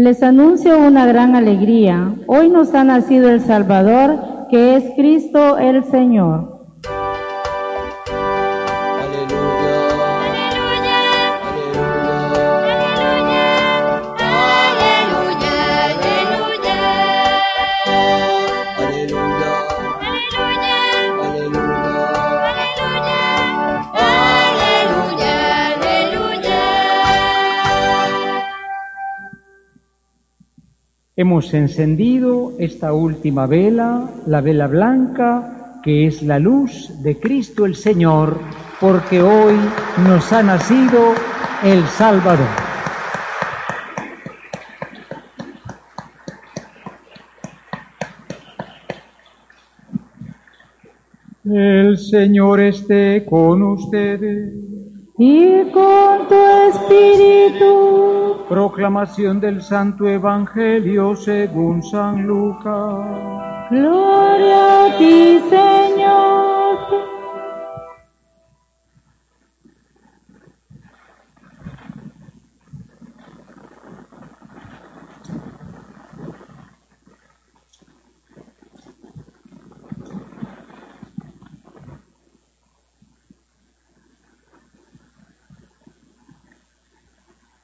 Les anuncio una gran alegría. Hoy nos ha nacido el Salvador, que es Cristo el Señor. Hemos encendido esta última vela, la vela blanca, que es la luz de Cristo el Señor, porque hoy nos ha nacido el Salvador. El Señor esté con ustedes y con tu espíritu. Proclamación del Santo Evangelio según San Lucas. Gloria a ti, Señor.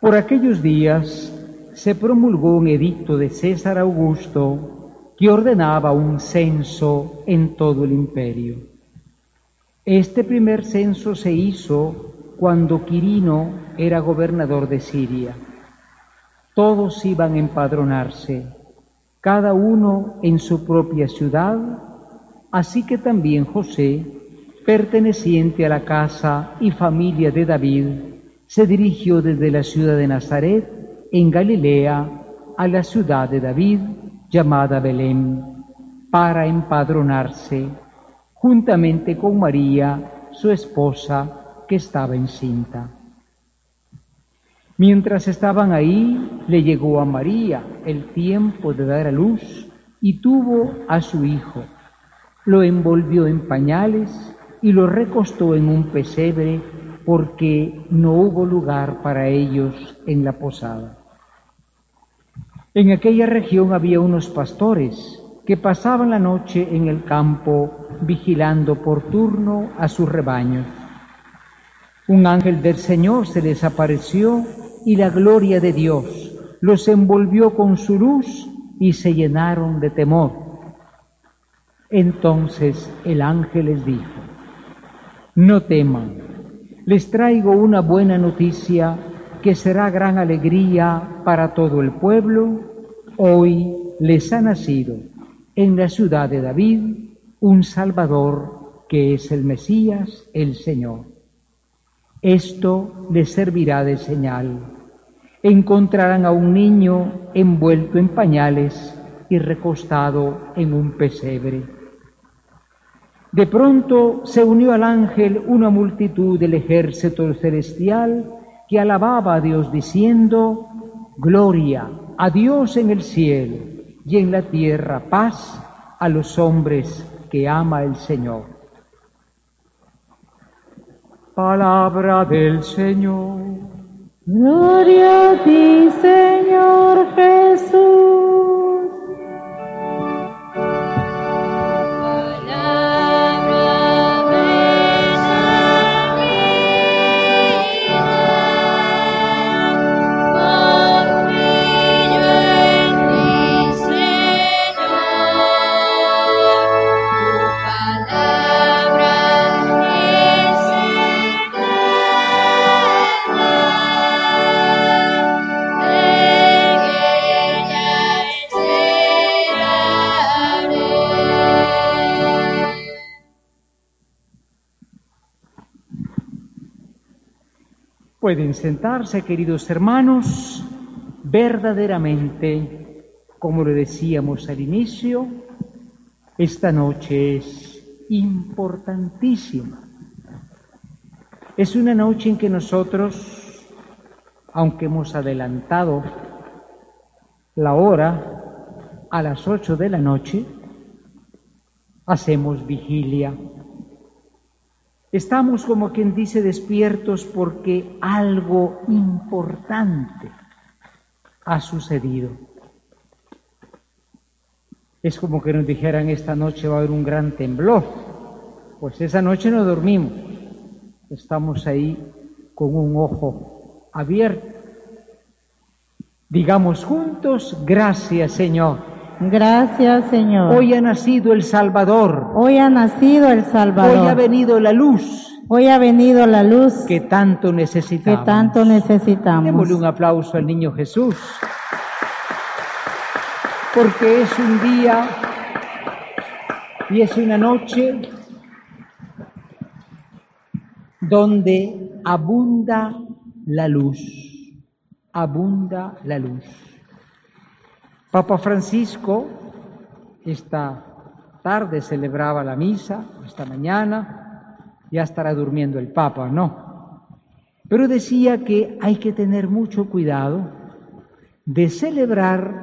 Por aquellos días se promulgó un edicto de César Augusto que ordenaba un censo en todo el imperio. Este primer censo se hizo cuando Quirino era gobernador de Siria. Todos iban a empadronarse, cada uno en su propia ciudad, así que también José, perteneciente a la casa y familia de David, se dirigió desde la ciudad de Nazaret, en Galilea, a la ciudad de David, llamada Belén, para empadronarse, juntamente con María, su esposa, que estaba encinta. Mientras estaban ahí, le llegó a María el tiempo de dar a luz y tuvo a su hijo. Lo envolvió en pañales y lo recostó en un pesebre porque no hubo lugar para ellos en la posada. En aquella región había unos pastores que pasaban la noche en el campo vigilando por turno a sus rebaños. Un ángel del Señor se les apareció y la gloria de Dios los envolvió con su luz y se llenaron de temor. Entonces el ángel les dijo, no teman les traigo una buena noticia que será gran alegría para todo el pueblo. Hoy les ha nacido en la ciudad de David un Salvador que es el Mesías, el Señor. Esto les servirá de señal. Encontrarán a un niño envuelto en pañales y recostado en un pesebre. De pronto se unió al ángel una multitud del ejército celestial que alababa a Dios diciendo, Gloria a Dios en el cielo y en la tierra paz a los hombres que ama el Señor. Palabra del Señor. Gloria a ti, Señor Jesús. Pueden sentarse, queridos hermanos, verdaderamente, como le decíamos al inicio, esta noche es importantísima. Es una noche en que nosotros, aunque hemos adelantado la hora a las ocho de la noche, hacemos vigilia Estamos, como quien dice, despiertos porque algo importante ha sucedido. Es como que nos dijeran esta noche va a haber un gran temblor. Pues esa noche no dormimos. Estamos ahí con un ojo abierto. Digamos juntos, gracias Señor. Gracias, Señor. Hoy ha nacido el Salvador. Hoy ha nacido el Salvador. Hoy ha venido la luz Hoy ha venido la luz que tanto que necesitamos. tanto necesitamos. Démosle un aplauso al niño Jesús. Porque es un día y es una noche donde abunda la luz. Abunda la luz. Papa Francisco esta tarde celebraba la misa, esta mañana, ya estará durmiendo el Papa, no. Pero decía que hay que tener mucho cuidado de celebrar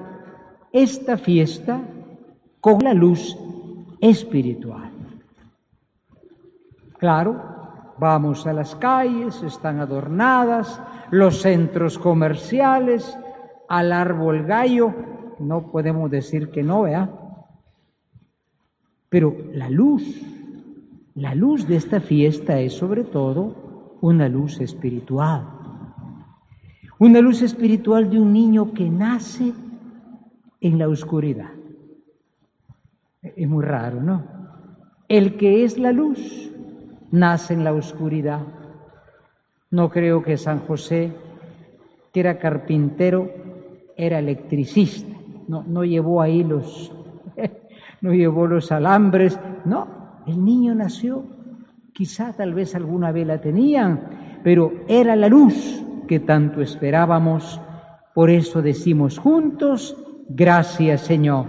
esta fiesta con la luz espiritual. Claro, vamos a las calles, están adornadas, los centros comerciales, al árbol gallo, no podemos decir que no, ¿verdad? Pero la luz, la luz de esta fiesta es sobre todo una luz espiritual. Una luz espiritual de un niño que nace en la oscuridad. Es muy raro, ¿no? El que es la luz nace en la oscuridad. No creo que San José, que era carpintero, era electricista. No, no llevó ahí los, no llevó los alambres. No, el niño nació. Quizá tal vez alguna vez la tenían, pero era la luz que tanto esperábamos. Por eso decimos juntos, gracias Señor.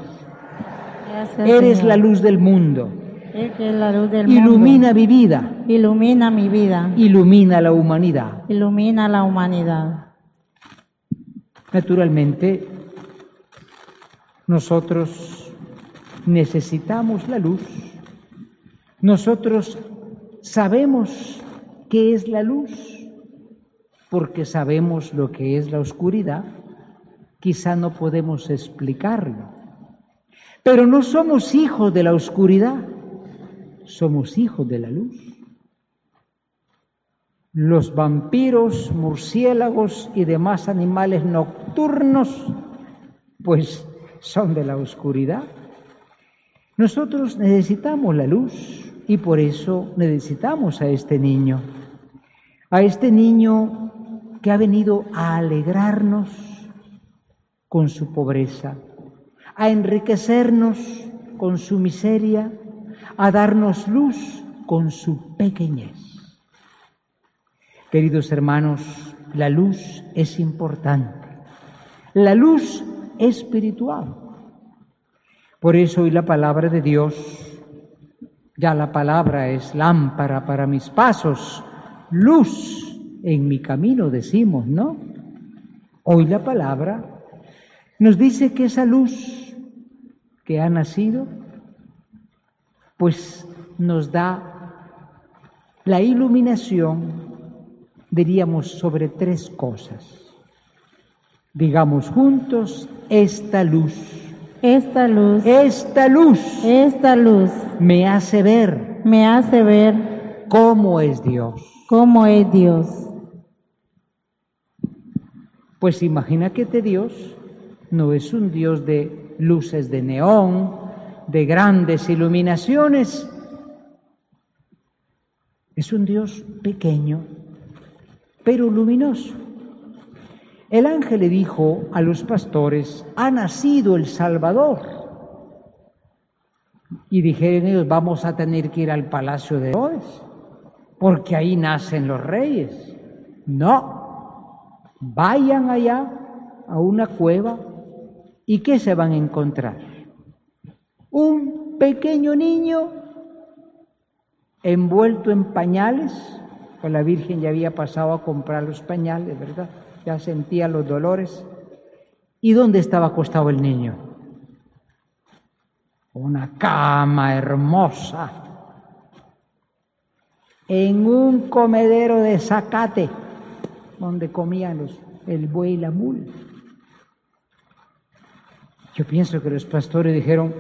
Gracias, Eres Señor. la luz del mundo. Es la luz del Ilumina mundo. mi vida. Ilumina mi vida. Ilumina la humanidad. Ilumina la humanidad. Naturalmente, nosotros necesitamos la luz. Nosotros sabemos qué es la luz porque sabemos lo que es la oscuridad. Quizá no podemos explicarlo. Pero no somos hijos de la oscuridad, somos hijos de la luz. Los vampiros, murciélagos y demás animales nocturnos, pues son de la oscuridad. Nosotros necesitamos la luz y por eso necesitamos a este niño, a este niño que ha venido a alegrarnos con su pobreza, a enriquecernos con su miseria, a darnos luz con su pequeñez. Queridos hermanos, la luz es importante. La luz espiritual. Por eso hoy la palabra de Dios, ya la palabra es lámpara para mis pasos, luz en mi camino, decimos, ¿no? Hoy la palabra nos dice que esa luz que ha nacido, pues nos da la iluminación, diríamos, sobre tres cosas. Digamos juntos, esta luz, Esta luz, esta luz esta luz me hace ver me hace ver cómo es Dios. cómo es Dios. Pues imagina que este Dios no es un Dios de luces de neón, de grandes iluminaciones. Es un Dios pequeño, pero luminoso. El ángel le dijo a los pastores, ha nacido el Salvador. Y dijeron ellos, vamos a tener que ir al palacio de Herodes, porque ahí nacen los reyes. No, vayan allá a una cueva y ¿qué se van a encontrar? Un pequeño niño envuelto en pañales, pues la Virgen ya había pasado a comprar los pañales, ¿verdad? Ya sentía los dolores. ¿Y dónde estaba acostado el niño? Una cama hermosa, en un comedero de zacate, donde comían los, el buey y la mula. Yo pienso que los pastores dijeron,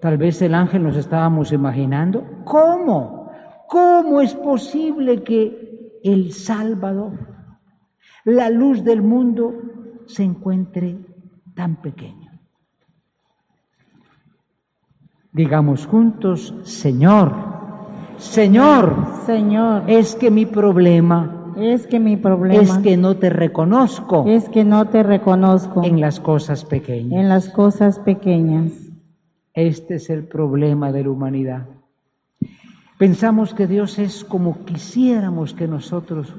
tal vez el ángel nos estábamos imaginando. ¿Cómo? ¿Cómo es posible que el Salvador, la luz del mundo, se encuentre tan pequeño? Digamos juntos, Señor, Señor, Señor, es que mi problema es que mi problema es que no te reconozco es que no te reconozco en las cosas pequeñas. en las cosas pequeñas. Este es el problema de la humanidad. Pensamos que Dios es como quisiéramos que nosotros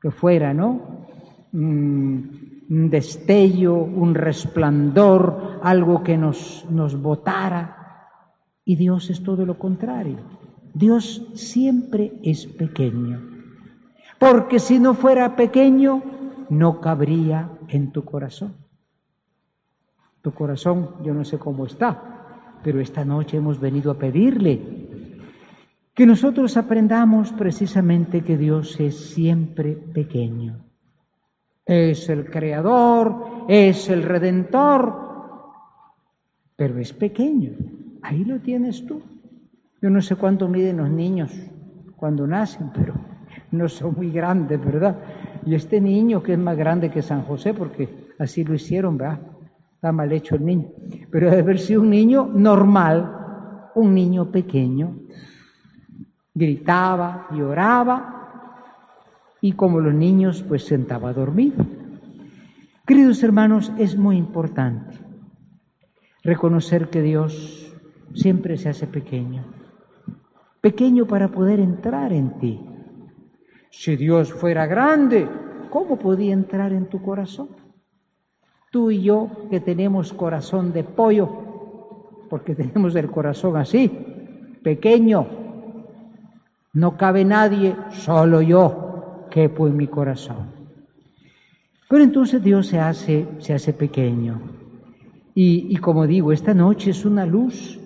que fuera, ¿no? Mm, Un destello, un resplandor, algo que nos, nos botara. Y Dios es todo lo contrario. Dios siempre es pequeño. Porque si no fuera pequeño, no cabría en tu corazón. Tu corazón, yo no sé cómo está, pero esta noche hemos venido a pedirle que nosotros aprendamos precisamente que Dios es siempre pequeño. Es el creador, es el redentor, pero es pequeño. Ahí lo tienes tú. Yo no sé cuánto miden los niños cuando nacen, pero no son muy grandes, ¿verdad? Y este niño que es más grande que San José, porque así lo hicieron, ¿verdad? Está mal hecho el niño. Pero debe haber sido un niño normal, un niño pequeño. Gritaba, lloraba, y como los niños, pues sentaba dormido. Queridos hermanos, es muy importante reconocer que Dios siempre se hace pequeño. Pequeño para poder entrar en ti. Si Dios fuera grande, ¿cómo podía entrar en tu corazón? Tú y yo que tenemos corazón de pollo, porque tenemos el corazón así, pequeño, no cabe nadie, solo yo quepo en mi corazón. Pero entonces Dios se hace, se hace pequeño. Y, y como digo, esta noche es una luz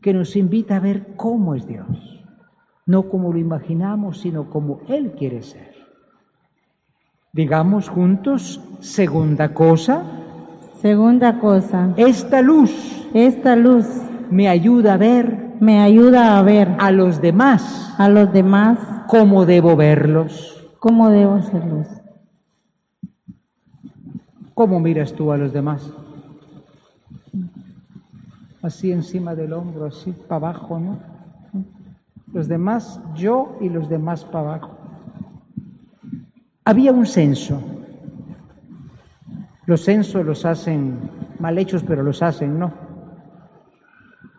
que nos invita a ver cómo es Dios. No como lo imaginamos, sino como Él quiere ser. Digamos juntos, segunda cosa, Segunda cosa, esta luz esta luz me ayuda a ver me ayuda a ver a los demás a los demás cómo debo verlos. Cómo debo luz. ¿Cómo miras tú a los demás? Así encima del hombro, así para abajo, ¿no? Los demás, yo y los demás para abajo. Había un censo. Los censos los hacen mal hechos, pero los hacen, ¿no?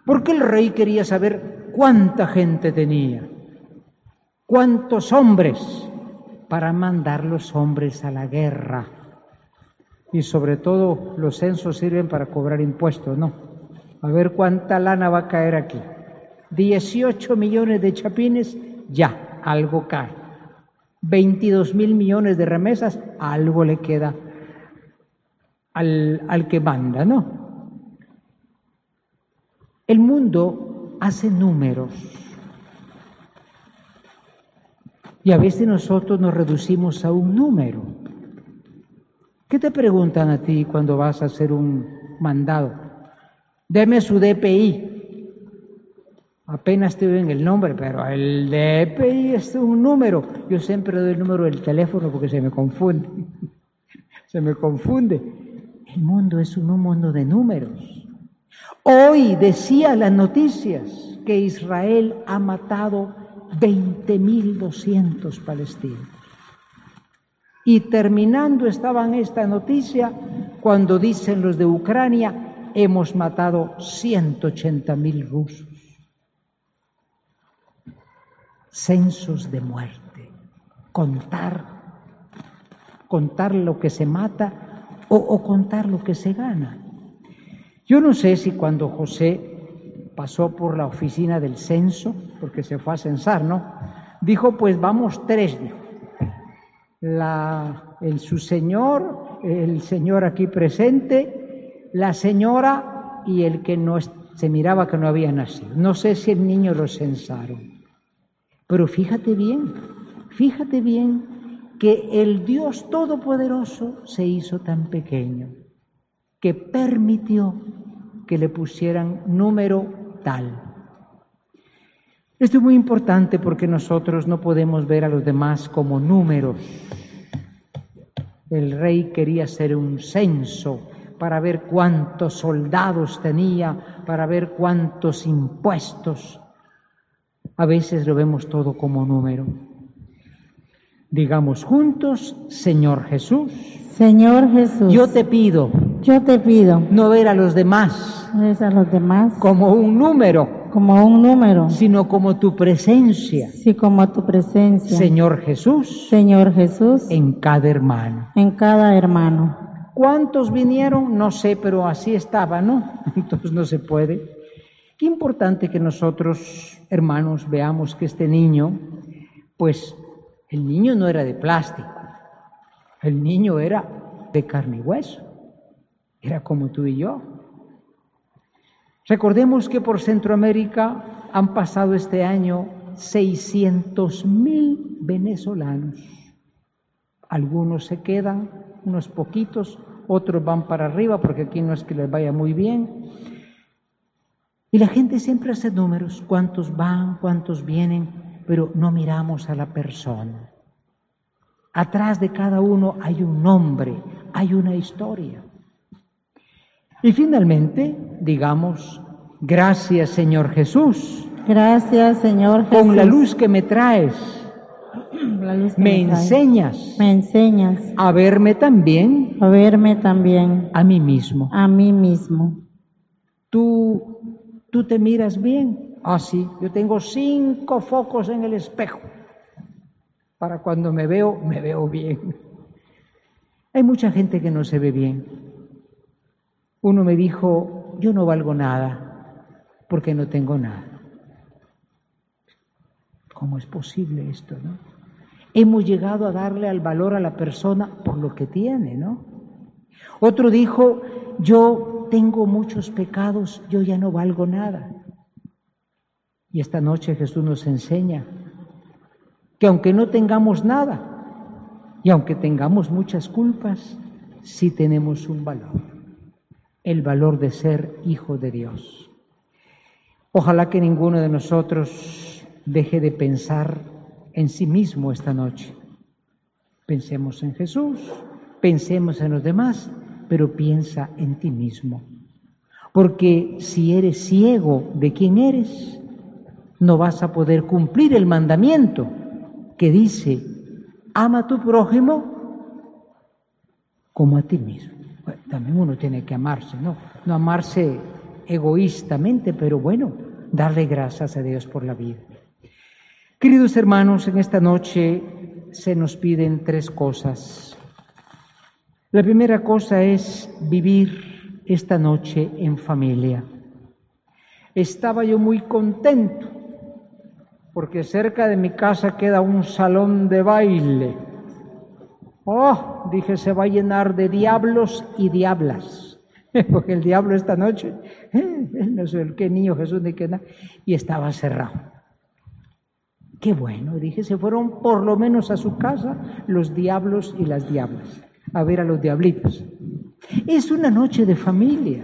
Porque el rey quería saber cuánta gente tenía, cuántos hombres, para mandar los hombres a la guerra. Y sobre todo los censos sirven para cobrar impuestos, ¿no? A ver cuánta lana va a caer aquí. 18 millones de chapines, ya, algo cae. 22 mil millones de remesas, algo le queda al, al que manda, ¿no? El mundo hace números. Y a veces nosotros nos reducimos a un número. ¿Qué te preguntan a ti cuando vas a hacer un mandado? Deme su DPI. Apenas te en el nombre, pero el DPI es un número. Yo siempre doy el número del teléfono porque se me confunde. se me confunde. El mundo es un mundo de números. Hoy decía las noticias que Israel ha matado 20.200 palestinos. Y terminando estaban esta noticia cuando dicen los de Ucrania, hemos matado 180.000 rusos. Censos de muerte, contar, contar lo que se mata o, o contar lo que se gana. Yo no sé si cuando José pasó por la oficina del censo, porque se fue a censar, ¿no? Dijo, pues vamos tres, dijo. La, el, su señor, el señor aquí presente, la señora y el que no se miraba que no había nacido. No sé si el niño lo censaron. Pero fíjate bien, fíjate bien que el Dios Todopoderoso se hizo tan pequeño que permitió que le pusieran número Esto es muy importante porque nosotros no podemos ver a los demás como números. El rey quería hacer un censo para ver cuántos soldados tenía, para ver cuántos impuestos. A veces lo vemos todo como número. Digamos juntos, Señor Jesús, Señor Jesús, yo te pido yo te pido, no ver a los demás ves a los demás como un número, como un número, sino como tu presencia, sí como tu presencia, Señor Jesús, Señor Jesús, en cada hermano. en cada hermano. ¿Cuántos vinieron? No sé, pero así estaba, ¿no? Entonces no se puede. Qué importante que nosotros, hermanos, veamos que este niño, pues el niño no era de plástico, el niño era de carne y hueso, era como tú y yo. Recordemos que por Centroamérica han pasado este año 600 mil venezolanos. Algunos se quedan, unos poquitos, otros van para arriba porque aquí no es que les vaya muy bien. Y la gente siempre hace números, cuántos van, cuántos vienen, pero no miramos a la persona. Atrás de cada uno hay un nombre, hay una historia. Y finalmente, digamos, gracias Señor Jesús, Gracias, Señor Jesús. con la luz que me traes, La luz que me trae. enseñas Me enseñas a verme también a verme también a mí mismo. a mí mismo. ¿Tú, tú te miras bien? Ah, sí, yo tengo cinco focos en el espejo. Para cuando me veo, me veo bien. Hay mucha gente que no se ve bien. Uno me dijo, yo no valgo nada porque no tengo nada. ¿Cómo es posible esto, no? Hemos llegado a darle al valor a la persona por lo que tiene, ¿no? Otro dijo, yo tengo muchos pecados, yo ya no valgo nada. Y esta noche Jesús nos enseña que aunque no tengamos nada y aunque tengamos muchas culpas, sí tenemos un valor, el valor de ser hijo de Dios. Ojalá que ninguno de nosotros deje de pensar en sí mismo esta noche. Pensemos en Jesús, pensemos en los demás, pero piensa en ti mismo. Porque si eres ciego de quién eres, no vas a poder cumplir el mandamiento que dice, ama a tu prójimo como a ti mismo. También uno tiene que amarse, ¿no? No amarse egoístamente, pero bueno, darle gracias a Dios por la vida. Queridos hermanos, en esta noche se nos piden tres cosas. La primera cosa es vivir esta noche en familia. Estaba yo muy contento porque cerca de mi casa queda un salón de baile. Oh, dije, se va a llenar de diablos y diablas, porque el diablo esta noche, no sé el qué niño Jesús ni qué nada, y estaba cerrado. Qué bueno, dije, se fueron por lo menos a su casa los diablos y las diablas, a ver a los diablitos. Es una noche de familia,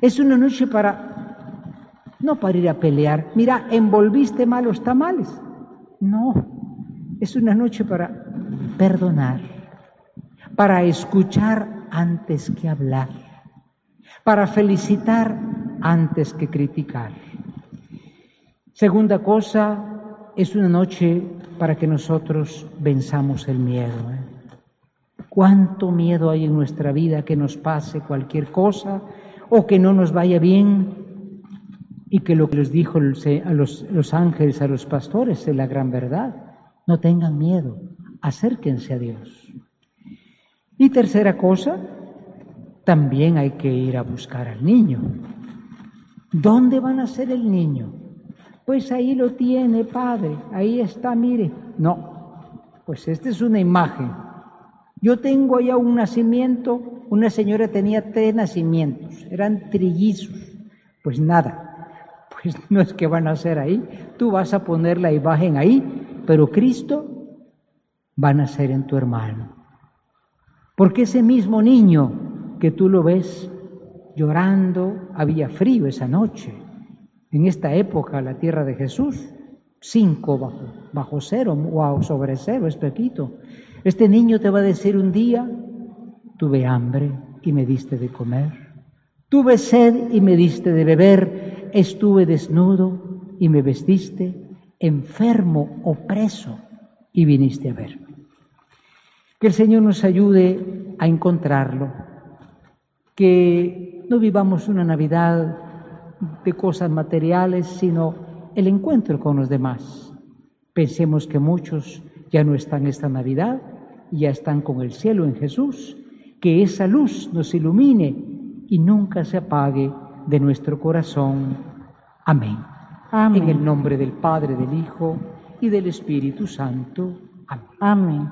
es una noche para, no para ir a pelear, mira, envolviste malos tamales, no, es una noche para perdonar, para escuchar antes que hablar, para felicitar antes que criticar. Segunda cosa, es una noche para que nosotros venzamos el miedo. ¿eh? ¿Cuánto miedo hay en nuestra vida que nos pase cualquier cosa o que no nos vaya bien? Y que lo que les dijo a los, ángeles, a los pastores, es la gran verdad. No tengan miedo, acérquense a Dios. Y tercera cosa, también hay que ir a buscar al niño. ¿Dónde van a ser el niño? Pues ahí lo tiene, padre, ahí está, mire. No, pues esta es una imagen. Yo tengo allá un nacimiento, una señora tenía tres nacimientos, eran trillizos. Pues nada, pues no es que van a ser ahí, tú vas a poner la imagen ahí, pero Cristo va a nacer en tu hermano. Porque ese mismo niño que tú lo ves llorando, había frío esa noche. En esta época, la tierra de Jesús, cinco bajo, bajo cero o sobre cero, es poquito. Este niño te va a decir un día, tuve hambre y me diste de comer, tuve sed y me diste de beber, estuve desnudo y me vestiste, enfermo o preso y viniste a verme. Que el Señor nos ayude a encontrarlo, que no vivamos una Navidad de cosas materiales, sino el encuentro con los demás. Pensemos que muchos ya no están esta Navidad, ya están con el cielo en Jesús, que esa luz nos ilumine y nunca se apague de nuestro corazón. Amén. Amén. En el nombre del Padre, del Hijo y del Espíritu Santo. Amén. Amén.